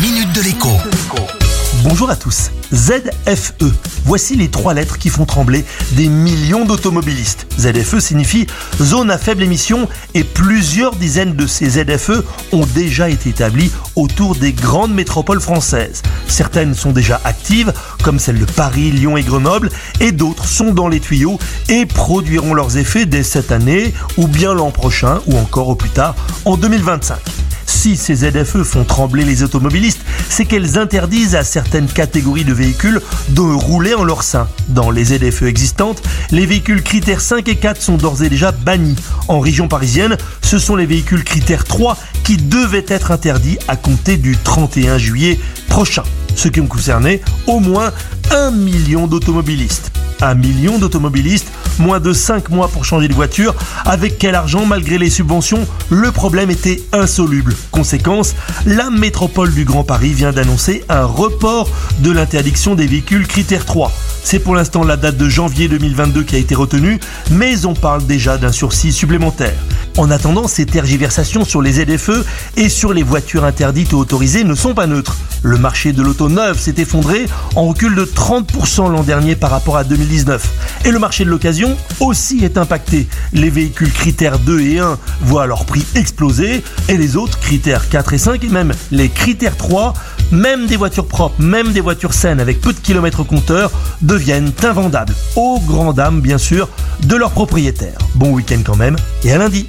minute de l'écho. Bonjour à tous. ZFE. Voici les trois lettres qui font trembler des millions d'automobilistes. ZFE signifie zone à faible émission et plusieurs dizaines de ces ZFE ont déjà été établies autour des grandes métropoles françaises. Certaines sont déjà actives, comme celles de Paris, Lyon et Grenoble, et d'autres sont dans les tuyaux et produiront leurs effets dès cette année, ou bien l'an prochain, ou encore au plus tard, en 2025 si ces ZFE font trembler les automobilistes, c'est qu'elles interdisent à certaines catégories de véhicules de rouler en leur sein. Dans les ZFE existantes, les véhicules critères 5 et 4 sont d'ores et déjà bannis. En région parisienne, ce sont les véhicules critères 3 qui devaient être interdits à compter du 31 juillet prochain, ce qui ont concerné au moins un million d'automobilistes. Un million d'automobilistes, moins de 5 mois pour changer de voiture. Avec quel argent malgré les subventions Le problème était insoluble. Conséquence, la métropole du Grand Paris vient d'annoncer un report de l'interdiction des véhicules critère 3. C'est pour l'instant la date de janvier 2022 qui a été retenue, mais on parle déjà d'un sursis supplémentaire. En attendant, ces tergiversations sur les ZFE et sur les voitures interdites ou autorisées ne sont pas neutres. Le marché de l'auto neuve s'est effondré en recul de 30% l'an dernier par rapport à 2019. Et le marché de l'occasion aussi est impacté. Les véhicules critères 2 et 1 voient leur prix exploser et les autres critères 4 et 5 et même les critères 3 même des voitures propres, même des voitures saines avec peu de kilomètres compteurs deviennent invendables. Aux grand dames, bien sûr, de leurs propriétaires. Bon week-end quand même, et à lundi.